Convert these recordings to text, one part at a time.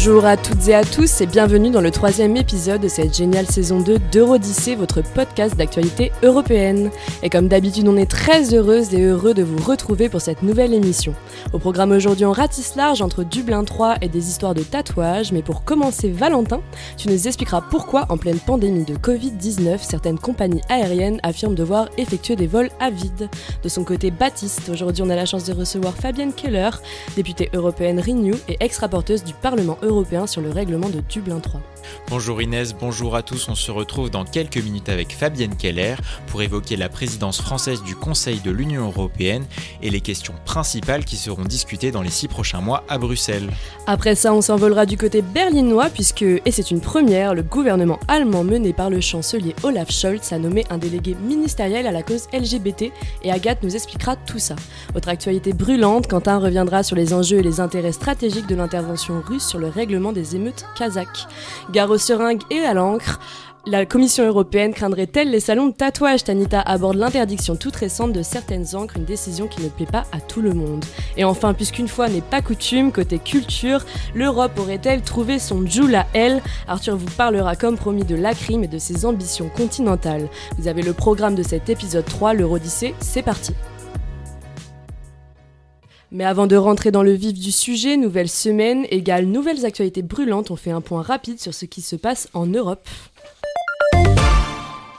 Bonjour à toutes et à tous et bienvenue dans le troisième épisode de cette géniale saison 2 d'Eurodyssée, votre podcast d'actualité européenne. Et comme d'habitude, on est très heureuse et heureux de vous retrouver pour cette nouvelle émission. Au programme aujourd'hui, on ratisse large entre Dublin 3 et des histoires de tatouages, mais pour commencer, Valentin, tu nous expliqueras pourquoi, en pleine pandémie de Covid-19, certaines compagnies aériennes affirment devoir effectuer des vols à vide. De son côté, Baptiste, aujourd'hui on a la chance de recevoir Fabienne Keller, députée européenne Renew et ex-rapporteuse du Parlement européen sur le règlement de Dublin 3. Bonjour Inès, bonjour à tous. On se retrouve dans quelques minutes avec Fabienne Keller pour évoquer la présidence française du Conseil de l'Union européenne et les questions principales qui seront discutées dans les six prochains mois à Bruxelles. Après ça, on s'envolera du côté berlinois puisque, et c'est une première, le gouvernement allemand mené par le chancelier Olaf Scholz a nommé un délégué ministériel à la cause LGBT et Agathe nous expliquera tout ça. Autre actualité brûlante, Quentin reviendra sur les enjeux et les intérêts stratégiques de l'intervention russe sur le règlement des émeutes kazakhs. Gare aux seringues et à l'encre, la Commission européenne craindrait-elle les salons de tatouage Tanita? Aborde l'interdiction toute récente de certaines encres, une décision qui ne plaît pas à tout le monde. Et enfin, puisqu'une fois n'est pas coutume, côté culture, l'Europe aurait-elle trouvé son Joule à elle? Arthur vous parlera comme promis de la crime et de ses ambitions continentales. Vous avez le programme de cet épisode 3, l'Eurodyssée, c'est parti mais avant de rentrer dans le vif du sujet, nouvelle semaine égale nouvelles actualités brûlantes, on fait un point rapide sur ce qui se passe en Europe.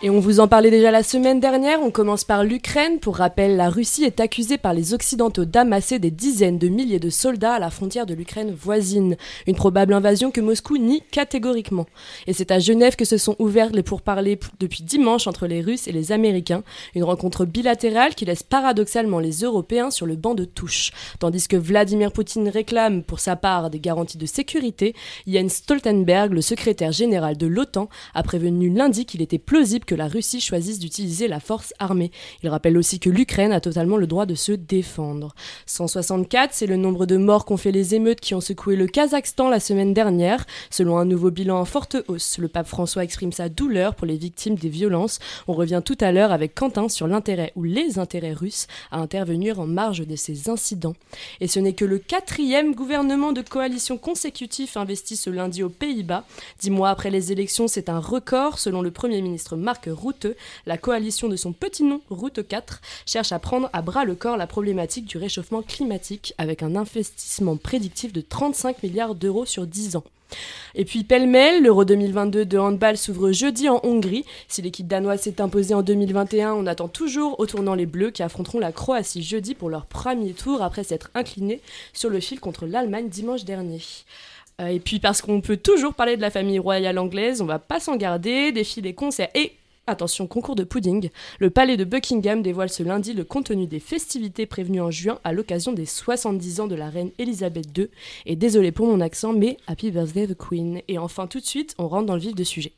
Et on vous en parlait déjà la semaine dernière, on commence par l'Ukraine. Pour rappel, la Russie est accusée par les Occidentaux d'amasser des dizaines de milliers de soldats à la frontière de l'Ukraine voisine. Une probable invasion que Moscou nie catégoriquement. Et c'est à Genève que se sont ouverts les pourparlers depuis dimanche entre les Russes et les Américains. Une rencontre bilatérale qui laisse paradoxalement les Européens sur le banc de touche. Tandis que Vladimir Poutine réclame pour sa part des garanties de sécurité, Jens Stoltenberg, le secrétaire général de l'OTAN, a prévenu lundi qu'il était plausible que la Russie choisisse d'utiliser la force armée. Il rappelle aussi que l'Ukraine a totalement le droit de se défendre. 164, c'est le nombre de morts qu'ont fait les émeutes qui ont secoué le Kazakhstan la semaine dernière. Selon un nouveau bilan en forte hausse, le pape François exprime sa douleur pour les victimes des violences. On revient tout à l'heure avec Quentin sur l'intérêt ou les intérêts russes à intervenir en marge de ces incidents. Et ce n'est que le quatrième gouvernement de coalition consécutif investi ce lundi aux Pays-Bas. Dix mois après les élections, c'est un record selon le Premier ministre Marc Route, la coalition de son petit nom, Route 4, cherche à prendre à bras le corps la problématique du réchauffement climatique avec un investissement prédictif de 35 milliards d'euros sur 10 ans. Et puis pêle-mêle, l'Euro 2022 de handball s'ouvre jeudi en Hongrie. Si l'équipe danoise s'est imposée en 2021, on attend toujours au tournant les Bleus qui affronteront la Croatie jeudi pour leur premier tour après s'être inclinés sur le fil contre l'Allemagne dimanche dernier. Euh, et puis parce qu'on peut toujours parler de la famille royale anglaise, on va pas s'en garder, défilés, concerts et Attention, concours de pudding. Le palais de Buckingham dévoile ce lundi le contenu des festivités prévenues en juin à l'occasion des 70 ans de la reine Elisabeth II. Et désolé pour mon accent, mais Happy Birthday the Queen. Et enfin, tout de suite, on rentre dans le vif du sujet.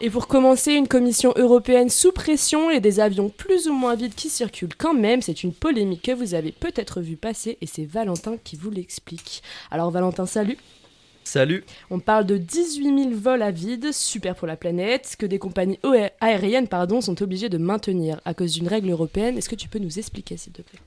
Et pour commencer, une commission européenne sous pression et des avions plus ou moins vides qui circulent quand même, c'est une polémique que vous avez peut-être vu passer et c'est Valentin qui vous l'explique. Alors Valentin, salut Salut On parle de 18 000 vols à vide, super pour la planète, que des compagnies aériennes pardon, sont obligées de maintenir à cause d'une règle européenne. Est-ce que tu peux nous expliquer, s'il te plaît?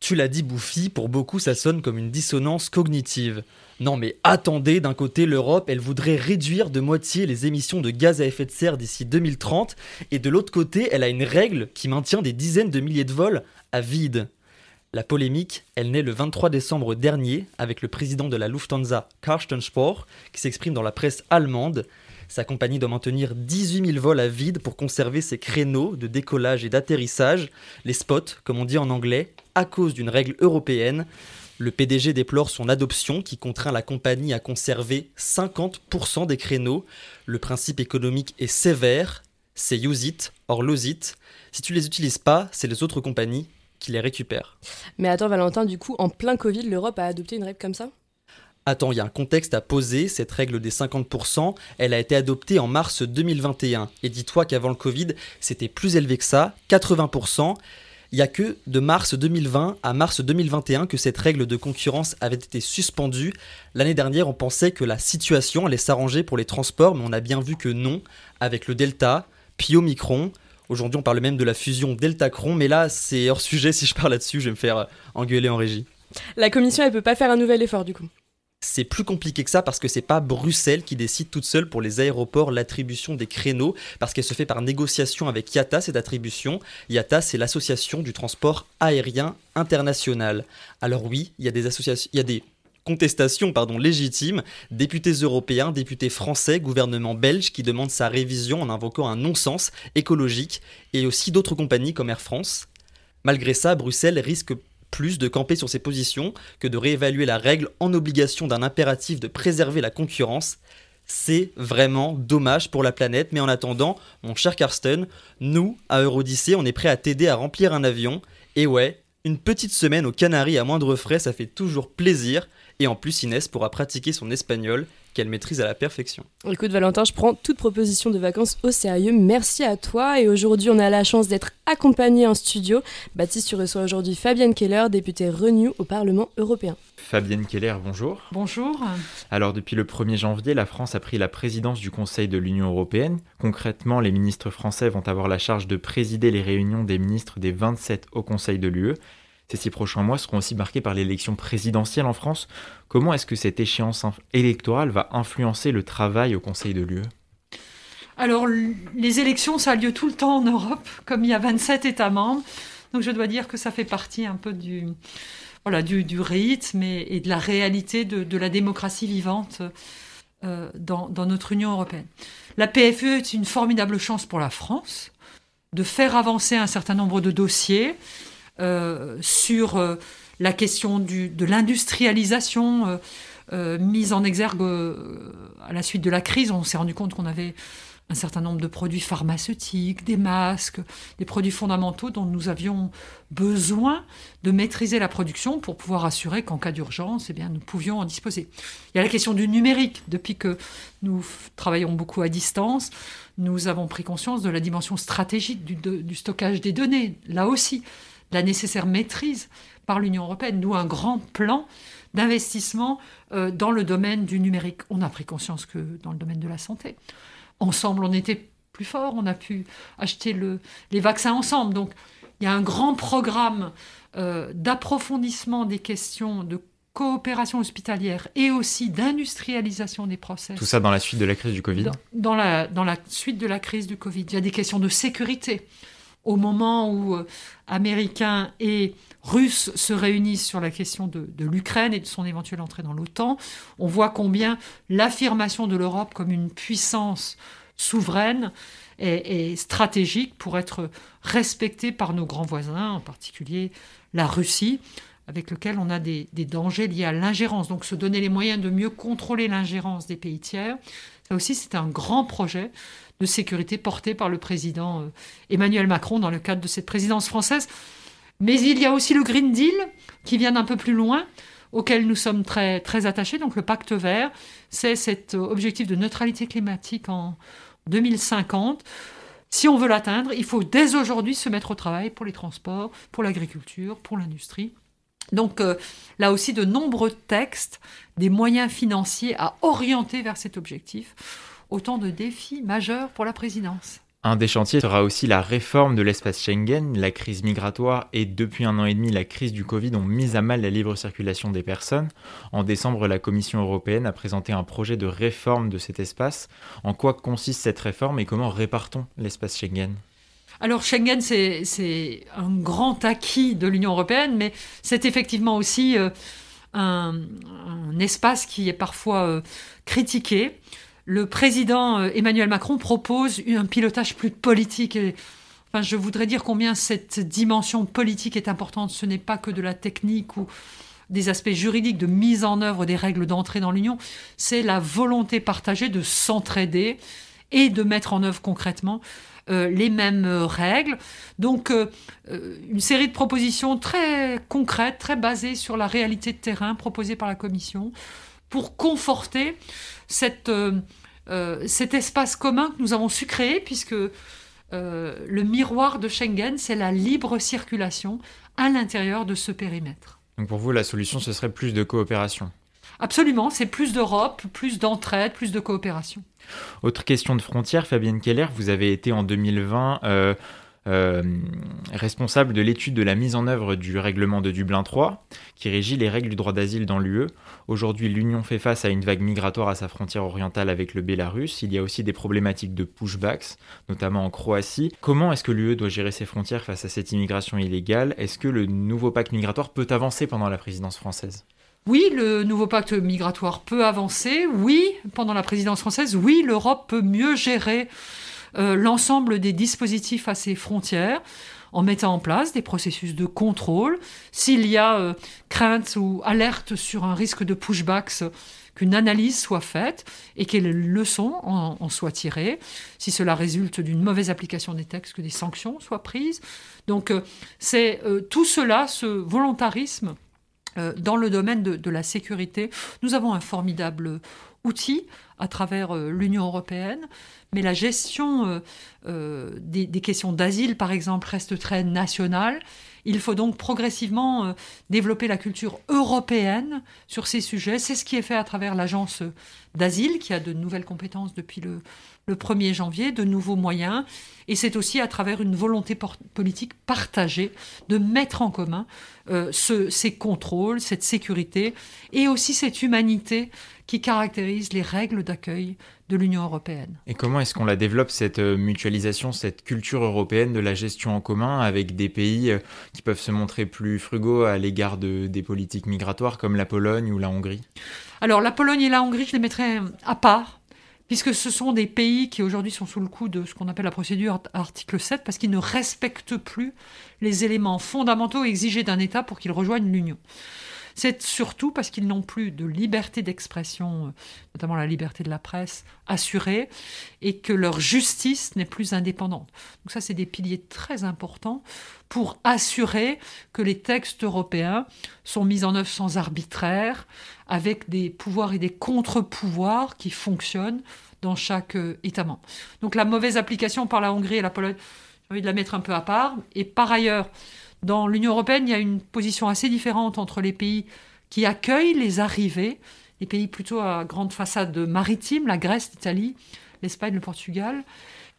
Tu l'as dit, Bouffi, pour beaucoup ça sonne comme une dissonance cognitive. Non mais attendez, d'un côté l'Europe, elle voudrait réduire de moitié les émissions de gaz à effet de serre d'ici 2030, et de l'autre côté, elle a une règle qui maintient des dizaines de milliers de vols à vide. La polémique, elle naît le 23 décembre dernier avec le président de la Lufthansa, Carsten Spohr, qui s'exprime dans la presse allemande. Sa compagnie doit maintenir 18 000 vols à vide pour conserver ses créneaux de décollage et d'atterrissage, les spots, comme on dit en anglais, à cause d'une règle européenne. Le PDG déplore son adoption qui contraint la compagnie à conserver 50% des créneaux. Le principe économique est sévère, c'est use it or lose it. Si tu les utilises pas, c'est les autres compagnies qui les récupèrent. Mais attends, Valentin, du coup, en plein Covid, l'Europe a adopté une règle comme ça? Attends, il y a un contexte à poser. Cette règle des 50%, elle a été adoptée en mars 2021. Et dis-toi qu'avant le Covid, c'était plus élevé que ça, 80%. Il n'y a que de mars 2020 à mars 2021 que cette règle de concurrence avait été suspendue. L'année dernière, on pensait que la situation allait s'arranger pour les transports, mais on a bien vu que non, avec le Delta, puis Omicron, Aujourd'hui, on parle même de la fusion Deltacron, mais là, c'est hors sujet. Si je parle là-dessus, je vais me faire engueuler en régie. La commission, elle peut pas faire un nouvel effort, du coup c'est plus compliqué que ça parce que c'est pas Bruxelles qui décide toute seule pour les aéroports l'attribution des créneaux parce qu'elle se fait par négociation avec IATA cette attribution. IATA c'est l'association du transport aérien international. Alors oui, il y a des associations, il y a des contestations pardon, légitimes, députés européens, députés français, gouvernement belge qui demandent sa révision en invoquant un non-sens écologique et aussi d'autres compagnies comme Air France. Malgré ça, Bruxelles risque plus de camper sur ses positions que de réévaluer la règle en obligation d'un impératif de préserver la concurrence. C'est vraiment dommage pour la planète, mais en attendant, mon cher Karsten, nous, à Eurodyssée, on est prêt à t'aider à remplir un avion. Et ouais, une petite semaine aux Canaries à moindre frais, ça fait toujours plaisir. Et en plus, Inès pourra pratiquer son espagnol qu'elle maîtrise à la perfection. Écoute Valentin, je prends toute proposition de vacances au sérieux. Merci à toi. Et aujourd'hui, on a la chance d'être accompagné en studio. Baptiste, tu reçois aujourd'hui Fabienne Keller, députée Renew au Parlement européen. Fabienne Keller, bonjour. Bonjour. Alors depuis le 1er janvier, la France a pris la présidence du Conseil de l'Union européenne. Concrètement, les ministres français vont avoir la charge de présider les réunions des ministres des 27 au Conseil de l'UE ces six prochains mois seront aussi marqués par l'élection présidentielle en France. Comment est-ce que cette échéance électorale va influencer le travail au Conseil de l'UE? Alors, les élections, ça a lieu tout le temps en Europe, comme il y a 27 États membres. Donc, je dois dire que ça fait partie un peu du, voilà, du, rythme et, de la réalité de, la démocratie vivante euh, dans, notre Union européenne. La PFE est une formidable chance pour la France de faire avancer un certain nombre de dossiers sur euh, la question de l'industrialisation euh, mise en exergue à la suite de la crise. On s'est rendu compte qu'on avait un certain nombre de produits pharmaceutiques, des masques, des produits fondamentaux dont nous avions besoin de maîtriser la production pour pouvoir assurer qu'en cas d'urgence, eh bien, nous pouvions en disposer. Il y a la question du numérique. Depuis que nous travaillons beaucoup à distance, nous avons pris conscience de la dimension stratégique du stockage des données. Là aussi, la nécessaire maîtrise par l'Union européenne, nous un grand plan d'investissement euh, dans le domaine du numérique. On a pris conscience que dans le domaine de la santé, ensemble, on était plus fort, on a pu acheter le, les vaccins ensemble. Donc, il y a un grand programme euh, d'approfondissement des questions de coopération hospitalière et aussi d'industrialisation des process. Tout ça dans la suite de la crise du Covid dans, la, dans la suite de la crise du Covid. Il y a des questions de sécurité au moment où euh, Américains et Russes se réunissent sur la question de, l'Ukraine et de son éventuelle entrée dans l'OTAN, on voit combien l'affirmation de l'Europe comme une puissance souveraine est, stratégique pour être respectée par nos grands voisins, en particulier la Russie, avec lequel on a des, dangers liés à l'ingérence. Donc se donner les moyens de mieux contrôler l'ingérence des pays tiers, ça aussi c'est un grand projet de sécurité portée par le président euh, Emmanuel Macron dans le cadre de cette présidence française. Mais il y a aussi le Green Deal qui vient d'un peu plus loin, auquel nous sommes très, très attachés. Donc le pacte vert, c'est cet objectif de neutralité climatique en 2050. Si on veut l'atteindre, il faut dès aujourd'hui se mettre au travail pour les transports, pour l'agriculture, pour l'industrie. Donc euh, là aussi, de nombreux textes, des moyens financiers à orienter vers cet objectif autant de défis majeurs pour la présidence. Un des chantiers sera aussi la réforme de l'espace Schengen. La crise migratoire et depuis un an et demi la crise du Covid ont mis à mal la libre circulation des personnes. En décembre, la Commission européenne a présenté un projet de réforme de cet espace. En quoi consiste cette réforme et comment répartons l'espace Schengen? Alors Schengen, c'est un grand acquis de l'Union européenne, mais c'est effectivement aussi euh, un, espace qui est parfois euh, critiqué le président euh, Emmanuel Macron propose un pilotage plus politique. Enfin, je voudrais dire combien cette dimension politique est importante. Ce n'est pas que de la technique ou des aspects juridiques de mise en œuvre des règles d'entrée dans l'Union. C'est la volonté partagée de s'entraider et de mettre en œuvre concrètement euh, les mêmes règles. Donc, euh, une série de propositions très concrètes, très basées sur la réalité de terrain proposée par la Commission pour conforter euh, euh, cet espace commun que nous avons su créer, puisque euh, le miroir de Schengen, c'est la libre circulation à l'intérieur de ce périmètre. Donc pour vous, la solution, ce serait plus de coopération Absolument, c'est plus d'Europe, plus d'entraide, plus de coopération. Autre question de frontière, Fabienne Keller, vous avez été en 2020 euh, responsable de l'étude de la mise en œuvre du règlement de Dublin 3, qui régit les règles du droit d'asile dans l'UE. Aujourd'hui, l'Union fait face à une vague migratoire à sa frontière orientale avec le Bélarus. Il y a aussi des problématiques de pushbacks, notamment en Croatie. Comment est-ce que l'UE doit gérer ses frontières face à cette immigration illégale? Est-ce que le nouveau pacte migratoire peut avancer pendant la présidence française? Oui, le nouveau pacte migratoire peut avancer. Oui, pendant la présidence française, oui, l'Europe peut mieux gérer euh, l'ensemble des dispositifs à ses frontières en mettant en place des processus de contrôle. S'il y a euh, crainte ou alerte sur un risque de pushbacks, qu'une analyse soit faite et que les leçons en, soient tirées. Si cela résulte d'une mauvaise application des textes, que des sanctions soient prises. Donc euh, c'est tout cela, ce volontarisme dans le domaine de, la sécurité. Nous avons un formidable outil à travers l'Union européenne mais la gestion euh, euh, des, questions d'asile, par exemple, reste très nationale. Il faut donc progressivement euh, développer la culture européenne sur ces sujets. C'est ce qui est fait à travers l'agence d'asile, qui a de nouvelles compétences depuis le, le 1er janvier, de nouveaux moyens. Et c'est aussi à travers une volonté politique partagée de mettre en commun ce, ces contrôles, cette sécurité et aussi cette humanité qui caractérise les règles d'accueil de l'Union européenne. Et comment est-ce qu'on la développe, cette euh, mutualisation, cette culture européenne de la gestion en commun avec des pays euh, qui peuvent se montrer plus frugaux à l'égard de, des politiques migratoires comme la Pologne ou la Hongrie? Alors la Pologne et la Hongrie, je les mettrais à part puisque ce sont des pays qui aujourd'hui sont sous le coup de ce qu'on appelle la procédure article 7, parce qu'ils ne respectent plus les éléments fondamentaux exigés d'un État pour qu'il rejoigne l'Union. C'est surtout parce qu'ils n'ont plus de liberté d'expression, euh, notamment la liberté de la presse, assurée, et que leur justice n'est plus indépendante. Donc ça, c'est des piliers très importants pour assurer que les textes européens sont mis en œuvre sans arbitraire, avec des pouvoirs et des contre-pouvoirs qui fonctionnent dans chaque euh, État membre. Donc la mauvaise application par la Hongrie et la Pologne, j'ai envie de la mettre un peu à part. Et par ailleurs, dans l'Union européenne, il y a une position assez différente entre les pays qui accueillent les arrivées, les pays plutôt à grande façade maritime, la Grèce, l'Italie, l'Espagne, le Portugal,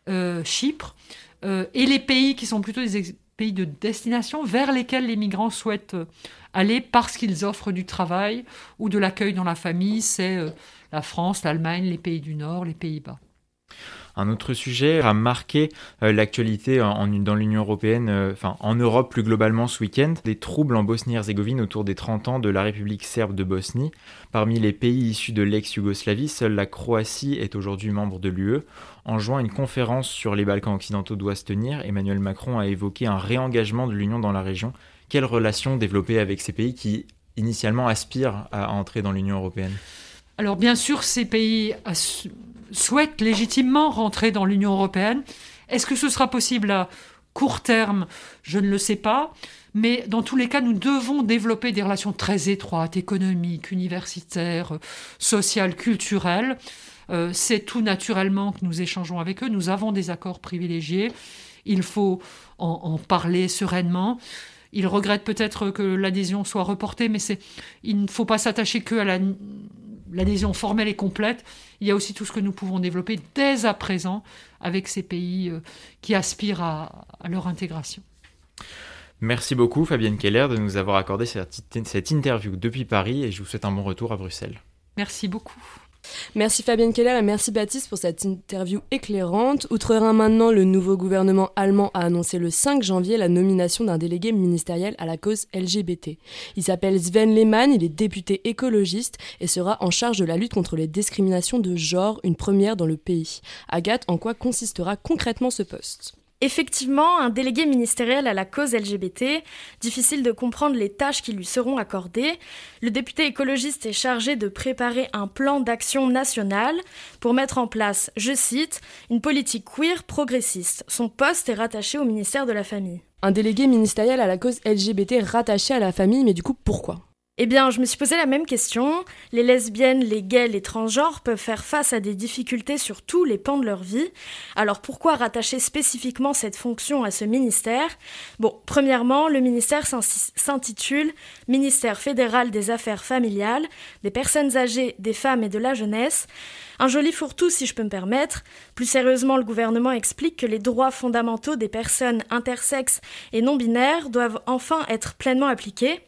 euh, Chypre, euh, et les pays qui sont plutôt des pays de destination vers lesquels les migrants souhaitent euh, aller parce qu'ils offrent du travail ou de l'accueil dans la famille. C'est la France, l'Allemagne, les pays du Nord, les Pays-Bas. Un autre sujet a marqué euh, l'actualité dans l'Union européenne, euh, enfin en Europe plus globalement ce week-end, des troubles en Bosnie-Herzégovine autour des 30 ans de la République serbe de Bosnie. Parmi les pays issus de l'ex-Yougoslavie, seule la Croatie est aujourd'hui membre de l'UE. En juin, une conférence sur les Balkans occidentaux doit se tenir. Emmanuel Macron a évoqué un réengagement de l'Union dans la région. Quelles relations développer avec ces pays qui initialement aspirent à entrer dans l'Union européenne? Alors bien sûr, ces pays souhaitent légitimement rentrer dans l'Union européenne. Est-ce que ce sera possible à court terme? Je ne le sais pas. Mais dans tous les cas, nous devons développer des relations très étroites, économiques, universitaires, sociales, culturelles. Euh, c'est tout naturellement que nous échangeons avec eux. Nous avons des accords privilégiés. Il faut en, parler sereinement. Ils regrettent peut-être que l'adhésion soit reportée, mais il ne faut pas s'attacher que à la l'adhésion formelle et complète, il y a aussi tout ce que nous pouvons développer dès à présent avec ces pays euh, qui aspirent à, leur intégration. Merci beaucoup Fabienne Keller de nous avoir accordé cette interview depuis Paris et je vous souhaite un bon retour à Bruxelles. Merci beaucoup. Merci Fabienne Keller et merci Baptiste pour cette interview éclairante. Outre-Rhin maintenant, le nouveau gouvernement allemand a annoncé le 5 janvier la nomination d'un délégué ministériel à la cause LGBT. Il s'appelle Sven Lehmann, il est député écologiste et sera en charge de la lutte contre les discriminations de genre, une première dans le pays. Agathe, en quoi consistera concrètement ce poste? Effectivement, un délégué ministériel à la cause LGBT, difficile de comprendre les tâches qui lui seront accordées. Le député écologiste est chargé de préparer un plan d'action national pour mettre en place, je cite, une politique queer progressiste. Son poste est rattaché au ministère de la Famille. Un délégué ministériel à la cause LGBT rattaché à la famille, mais du coup pourquoi? Eh bien, je me suis posé la même question. Les lesbiennes, les gays, les transgenres peuvent faire face à des difficultés sur tous les pans de leur vie. Alors pourquoi rattacher spécifiquement cette fonction à ce ministère? Bon, premièrement, le ministère s'intitule Ministère fédéral des affaires familiales, des personnes âgées, des femmes et de la jeunesse. Un joli fourre-tout si je peux me permettre. Plus sérieusement, le gouvernement explique que les droits fondamentaux des personnes intersexes et non binaires doivent enfin être pleinement appliqués.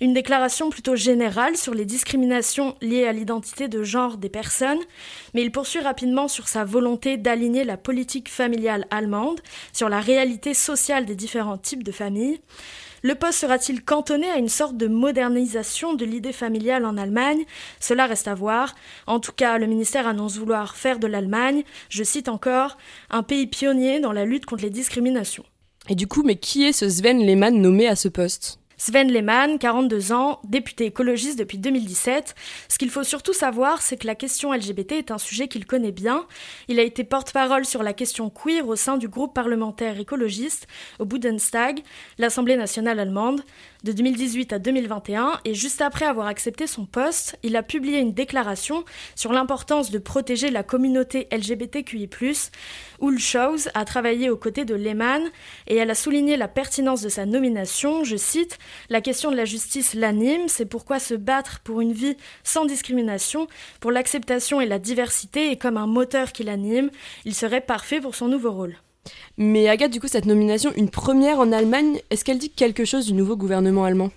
Une déclaration plutôt générale sur les discriminations liées à l'identité de genre des personnes, mais il poursuit rapidement sur sa volonté d'aligner la politique familiale allemande sur la réalité sociale des différents types de familles. Le poste sera-t-il cantonné à une sorte de modernisation de l'idée familiale en Allemagne? Cela reste à voir. En tout cas, le ministère annonce vouloir faire de l'Allemagne, je cite encore, un pays pionnier dans la lutte contre les discriminations. Et du coup, mais qui est ce Sven Lehmann nommé à ce poste? Sven Lehmann, 42 ans, député écologiste depuis 2017. Ce qu'il faut surtout savoir, c'est que la question LGBT est un sujet qu'il connaît bien. Il a été porte-parole sur la question queer au sein du groupe parlementaire écologiste au Bundestag, l'Assemblée nationale allemande de 2018 à 2021 et juste après avoir accepté son poste, il a publié une déclaration sur l'importance de protéger la communauté LGBTQI+. Ul Shows a travaillé aux côtés de Lehman et elle a souligné la pertinence de sa nomination, je cite, La question de la justice l'anime, c'est pourquoi se battre pour une vie sans discrimination, pour l'acceptation et la diversité est comme un moteur qui l'anime, il serait parfait pour son nouveau rôle. Mais Agathe, du coup, cette nomination, une première en Allemagne, est-ce qu'elle dit quelque chose du nouveau gouvernement allemand?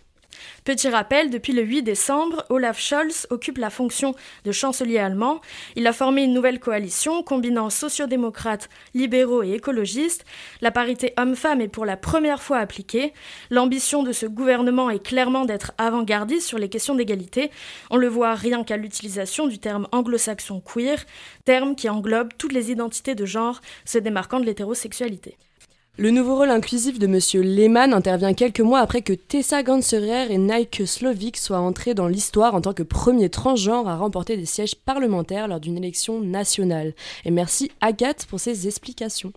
Petit rappel, depuis le 8 décembre, Olaf Scholz occupe la fonction de chancelier allemand. Il a formé une nouvelle coalition combinant sociodémocrates, libéraux et écologistes. La parité homme-femme est pour la première fois appliquée. L'ambition de ce gouvernement est clairement d'être avant-gardiste sur les questions d'égalité. On le voit rien qu'à l'utilisation du terme anglo-saxon queer, terme qui englobe toutes les identités de genre se démarquant de l'hétérosexualité. Le nouveau rôle inclusif de Monsieur Lehmann intervient quelques mois après que Tessa Ganserer et Nike Slovic soient entrés dans l'histoire en tant que premier transgenre à remporter des sièges parlementaires lors d'une élection nationale. Et merci Agathe pour ces explications.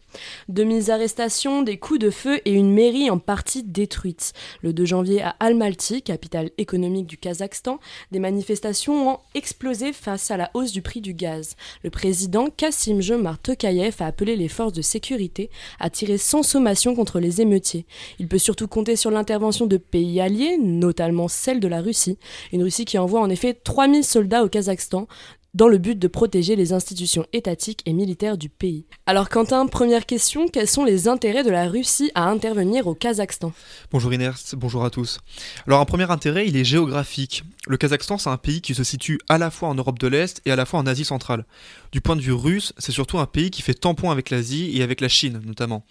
De mises arrestations, des coups de feu et une mairie en partie détruite. Le 2 janvier à Almaty, capitale économique du Kazakhstan, des manifestations ont explosé face à la hausse du prix du gaz. Le président Kassim Jomart Tokayev a appelé les forces de sécurité à tirer sans contre les émeutiers. Il peut surtout compter sur l'intervention de pays alliés, notamment celle de la Russie, une Russie qui envoie en effet 3000 soldats au Kazakhstan, dans le but de protéger les institutions étatiques et militaires du pays. Alors Quentin, première question, quels sont les intérêts de la Russie à intervenir au Kazakhstan? Bonjour Iners, bonjour à tous. Alors un premier intérêt, il est géographique. Le Kazakhstan, c'est un pays qui se situe à la fois en Europe de l'Est et à la fois en Asie centrale. Du point de vue russe, c'est surtout un pays qui fait tampon avec l'Asie et avec la Chine notamment.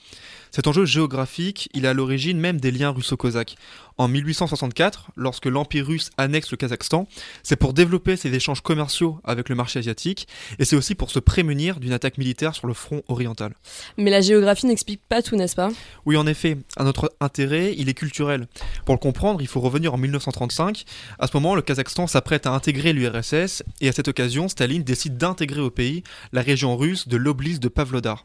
Cet enjeu géographique, il est à l'origine même des liens russo-cosaques. En 1864, lorsque l'Empire russe annexe le Kazakhstan, c'est pour développer ses échanges commerciaux avec le marché asiatique, et c'est aussi pour se prémunir d'une attaque militaire sur le front oriental. Mais la géographie n'explique pas tout, n'est-ce pas? Oui, en effet, un autre intérêt, il est culturel. Pour le comprendre, il faut revenir en 1935. À ce moment, le Kazakhstan s'apprête à intégrer l'URSS, et à cette occasion, Staline décide d'intégrer au pays la région russe de l'oblys de Pavlodar.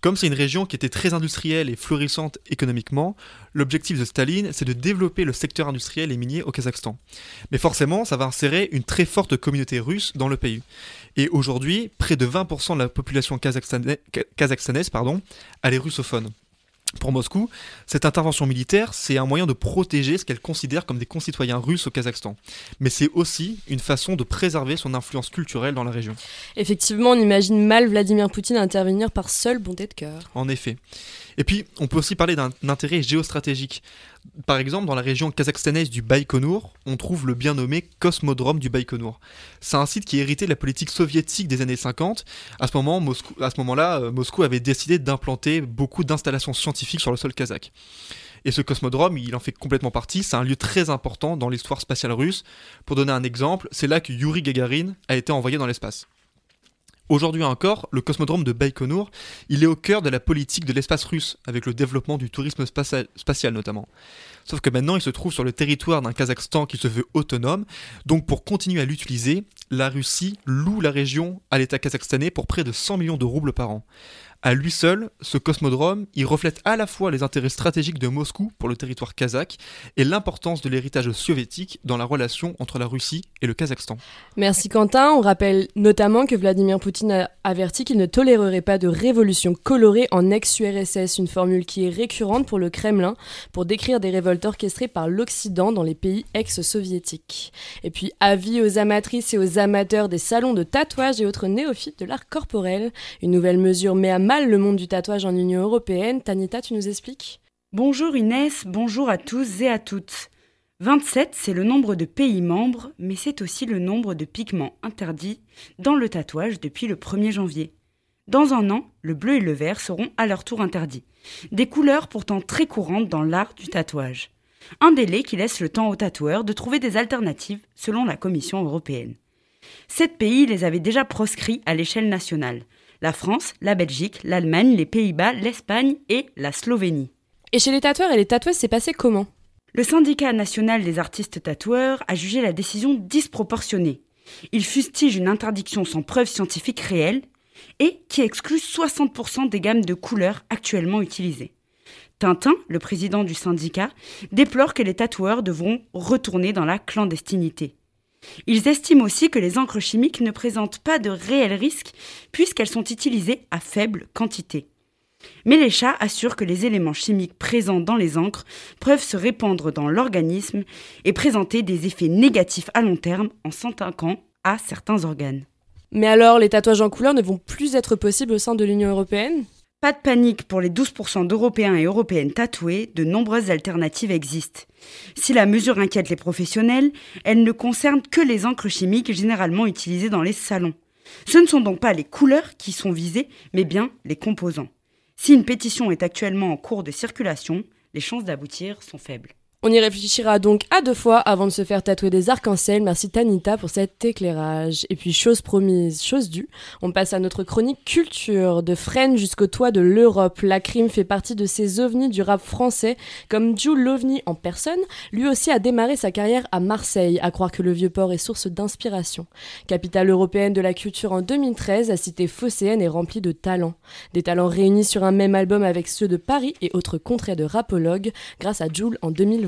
Comme c'est une région qui était très industrielle et florissante économiquement, l'objectif de Staline, c'est de développer le secteur industriel et minier au Kazakhstan. Mais forcément, ça va insérer une très forte communauté russe dans le pays. Et aujourd'hui, près de 20% de la population kazakhstanaise, pardon, elle est russophone. Pour Moscou, cette intervention militaire, c'est un moyen de protéger ce qu'elle considère comme des concitoyens russes au Kazakhstan. Mais c'est aussi une façon de préserver son influence culturelle dans la région. Effectivement, on imagine mal Vladimir Poutine intervenir par seule bonté de cœur. En effet. Et puis, on peut aussi parler d'un intérêt géostratégique. Par exemple, dans la région kazakhstanaise du Baïkonour, on trouve le bien nommé Cosmodrome du Baïkonour. C'est un site qui héritait de la politique soviétique des années 50. À ce moment, Moscou, à ce moment-là, euh, Moscou avait décidé d'implanter beaucoup d'installations scientifiques sur le sol kazakh. Et ce cosmodrome, il en fait complètement partie. C'est un lieu très important dans l'histoire spatiale russe. Pour donner un exemple, c'est là que Yuri Gagarin a été envoyé dans l'espace. Aujourd'hui encore, le cosmodrome de Baïkonour, il est au cœur de la politique de l'espace russe, avec le développement du tourisme spatial, notamment. Sauf que maintenant, il se trouve sur le territoire d'un Kazakhstan qui se veut autonome, donc pour continuer à l'utiliser, la Russie loue la région à l'État kazakhstanais pour près de 100 millions de roubles par an. À lui seul, ce cosmodrome, il reflète à la fois les intérêts stratégiques de Moscou pour le territoire kazakh et l'importance de l'héritage soviétique dans la relation entre la Russie et le Kazakhstan. Merci Quentin. On rappelle notamment que Vladimir Poutine a averti qu'il ne tolérerait pas de révolution colorée en ex-URSS, une formule qui est récurrente pour le Kremlin pour décrire des révoltes orchestrées par l'Occident dans les pays ex-soviétiques. Et puis avis aux amatrices et aux amateurs des salons de tatouage et autres néophytes de l'art corporel, une nouvelle mesure met à mal le monde du tatouage en Union européenne. Tanita, tu nous expliques? Bonjour Inès, bonjour à tous et à toutes. 27, c'est le nombre de pays membres, mais c'est aussi le nombre de pigments interdits dans le tatouage depuis le 1er janvier. Dans un an, le bleu et le vert seront à leur tour interdits. Des couleurs pourtant très courantes dans l'art du tatouage. Un délai qui laisse le temps aux tatoueurs de trouver des alternatives selon la Commission européenne. Sept pays les avaient déjà proscrits à l'échelle nationale la France, la Belgique, l'Allemagne, les Pays-Bas, l'Espagne et la Slovénie. Et chez les tatoueurs et les tatoueuses, c'est passé comment? Le syndicat national des artistes tatoueurs a jugé la décision disproportionnée. Il fustige une interdiction sans preuve scientifique réelle et qui exclut 60% des gammes de couleurs actuellement utilisées. Tintin, le président du syndicat, déplore que les tatoueurs devront retourner dans la clandestinité. Ils estiment aussi que les encres chimiques ne présentent pas de réels risques puisqu'elles sont utilisées à faible quantité. Mais les chats assurent que les éléments chimiques présents dans les encres peuvent se répandre dans l'organisme et présenter des effets négatifs à long terme en s'attaquant à certains organes. Mais alors, les tatouages en couleur ne vont plus être possibles au sein de l'Union européenne? Pas de panique pour les 12% d'Européens et Européennes tatoués, de nombreuses alternatives existent. Si la mesure inquiète les professionnels, elle ne concerne que les encres chimiques généralement utilisées dans les salons. Ce ne sont donc pas les couleurs qui sont visées, mais bien les composants. Si une pétition est actuellement en cours de circulation, les chances d'aboutir sont faibles. On y réfléchira donc à deux fois avant de se faire tatouer des arcs-en-ciel. Merci Tanita pour cet éclairage. Et puis, chose promise, chose due, on passe à notre chronique culture. De Fresnes jusqu'au toit de l'Europe, la crime fait partie de ces ovnis du rap français. Comme Jules l'ovni en personne, lui aussi a démarré sa carrière à Marseille, à croire que le Vieux-Port est source d'inspiration. Capitale européenne de la culture en 2013, la cité phocéenne est remplie de talents. Des talents réunis sur un même album avec ceux de Paris et autres contrées de rapologues grâce à Jules en 2020.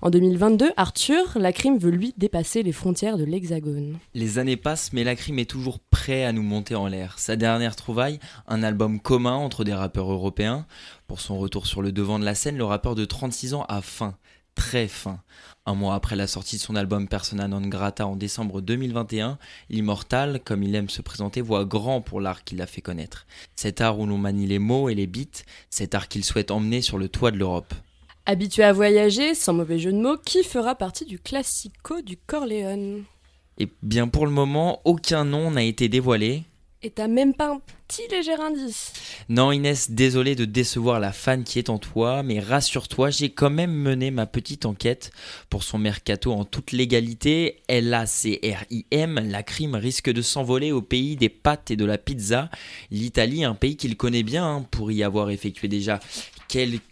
En 2022, Arthur, la crime veut lui dépasser les frontières de l'Hexagone. Les années passent, mais la crime est toujours prêt à nous monter en l'air. Sa dernière trouvaille, un album commun entre des rappeurs européens. Pour son retour sur le devant de la scène, le rappeur de 36 ans a faim, très faim. Un mois après la sortie de son album Persona non grata en décembre 2021, l'immortal, comme il aime se présenter, voit grand pour l'art qu'il a fait connaître. Cet art où l'on manie les mots et les beats, cet art qu'il souhaite emmener sur le toit de l'Europe. Habitué à voyager, sans mauvais jeu de mots, qui fera partie du classico du Corleone? Eh bien pour le moment, aucun nom n'a été dévoilé. Et t'as même pas un petit léger indice Non Inès, désolé de décevoir la fan qui est en toi, mais rassure-toi, j'ai quand même mené ma petite enquête pour son mercato en toute légalité. L-A-C-R-I-M, la crime risque de s'envoler au pays des pâtes et de la pizza. L'Italie, un pays qu'il connaît bien, hein, pour y avoir effectué déjà quelques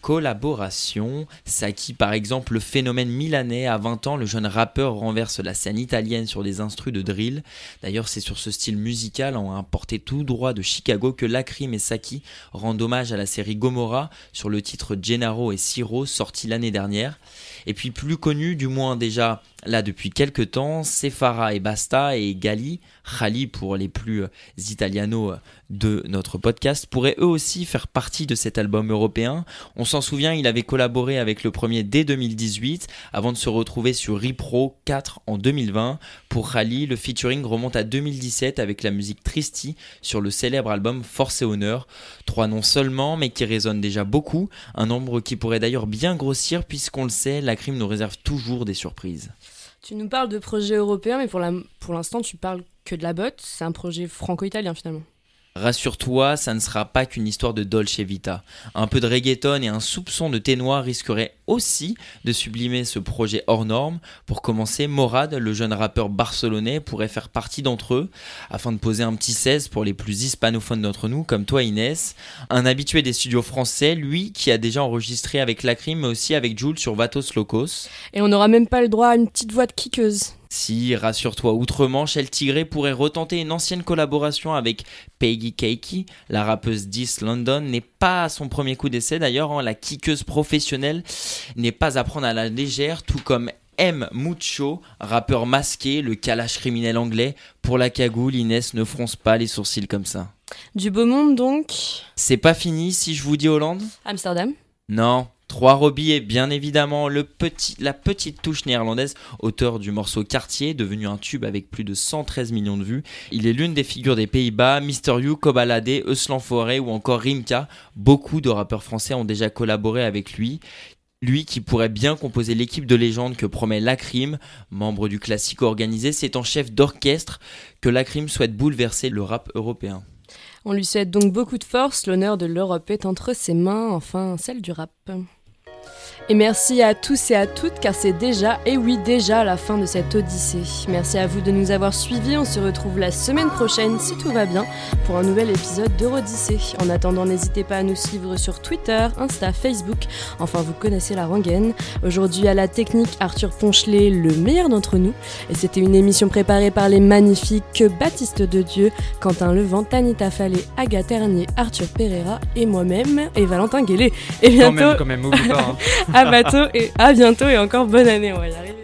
collaboration. Saki, par exemple, le phénomène milanais. À 20 ans, le jeune rappeur renverse la scène italienne sur des instrus de drill. D'ailleurs, c'est sur ce style musical, en importé tout droit de Chicago, que Lacrim et Saki rendent hommage à la série Gomorrah sur le titre Gennaro et Siro, sorti l'année dernière. Et puis plus connu, du moins déjà là depuis quelques temps, Sefara et Basta et Gali, Khali pour les plus euh, italianos euh, de notre podcast, pourraient eux aussi faire partie de cet album européen. On s'en souvient, il avait collaboré avec le premier dès 2018 avant de se retrouver sur Repro 4 en 2020. Pour Khali, le featuring remonte à 2017 avec la musique Tristi sur le célèbre album Force et Honneur. Trois noms seulement, mais qui résonnent déjà beaucoup. Un nombre qui pourrait d'ailleurs bien grossir puisqu'on le sait, la crime nous réserve toujours des surprises. Tu nous parles de projet européen, mais pour l'instant, pour tu parles que de la botte. C'est un projet franco-italien finalement. Rassure-toi, ça ne sera pas qu'une histoire de Dolce Vita. Un peu de reggaeton et un soupçon de thé risqueraient aussi de sublimer ce projet hors norme. Pour commencer, Morad, le jeune rappeur barcelonais, pourrait faire partie d'entre eux, afin de poser un petit 16 pour les plus hispanophones d'entre nous, comme toi Inès. Un habitué des studios français, lui, qui a déjà enregistré avec Lacrim, mais aussi avec Jules sur Vatos Locos. Et on n'aura même pas le droit à une petite voix de kickeuse. Si, rassure-toi, outre-Manche, El Tigré pourrait retenter une ancienne collaboration avec Peggy Keiki, la rappeuse d'East London, n'est pas à son premier coup d'essai d'ailleurs, hein. la kickeuse professionnelle n'est pas à prendre à la légère, tout comme M. Mucho, rappeur masqué, le calage criminel anglais. Pour la cagoule, Inès ne fronce pas les sourcils comme ça. Du beau monde donc C'est pas fini si je vous dis Hollande? Amsterdam Non. Trois Robbie bien évidemment la petite touche néerlandaise, auteur du morceau Quartier, devenu un tube avec plus de 113 millions de vues. Il est l'une des figures des Pays-Bas, Mister You, Kobalade, Euslan Forêt ou encore Rimka. Beaucoup de rappeurs français ont déjà collaboré avec lui. Lui qui pourrait bien composer l'équipe de légende que promet Lacrim, membre du classique organisé, c'est en chef d'orchestre que Lacrim souhaite bouleverser le rap européen. On lui souhaite donc beaucoup de force, l'honneur de l'Europe est entre ses mains, enfin celle du rap. Et merci à tous et à toutes car c'est déjà, et oui déjà, la fin de cette odyssée. Merci à vous de nous avoir suivis, on se retrouve la semaine prochaine si tout va bien pour un nouvel épisode d'Eurodyssée. En attendant, n'hésitez pas à nous suivre sur Twitter, Insta, Facebook, enfin vous connaissez la rengaine. Aujourd'hui à la technique, Arthur Ponchelet, le meilleur d'entre nous. Et c'était une émission préparée par les magnifiques Baptiste de Dieu, Quentin Levent, Tanita Fallet, Agathe Ternier, Arthur Pereira et moi-même, et Valentin Guélé. Et bientôt... Quand même, quand même, oublie pas. hein. à bateau et à bientôt et encore bonne année, on va y arriver.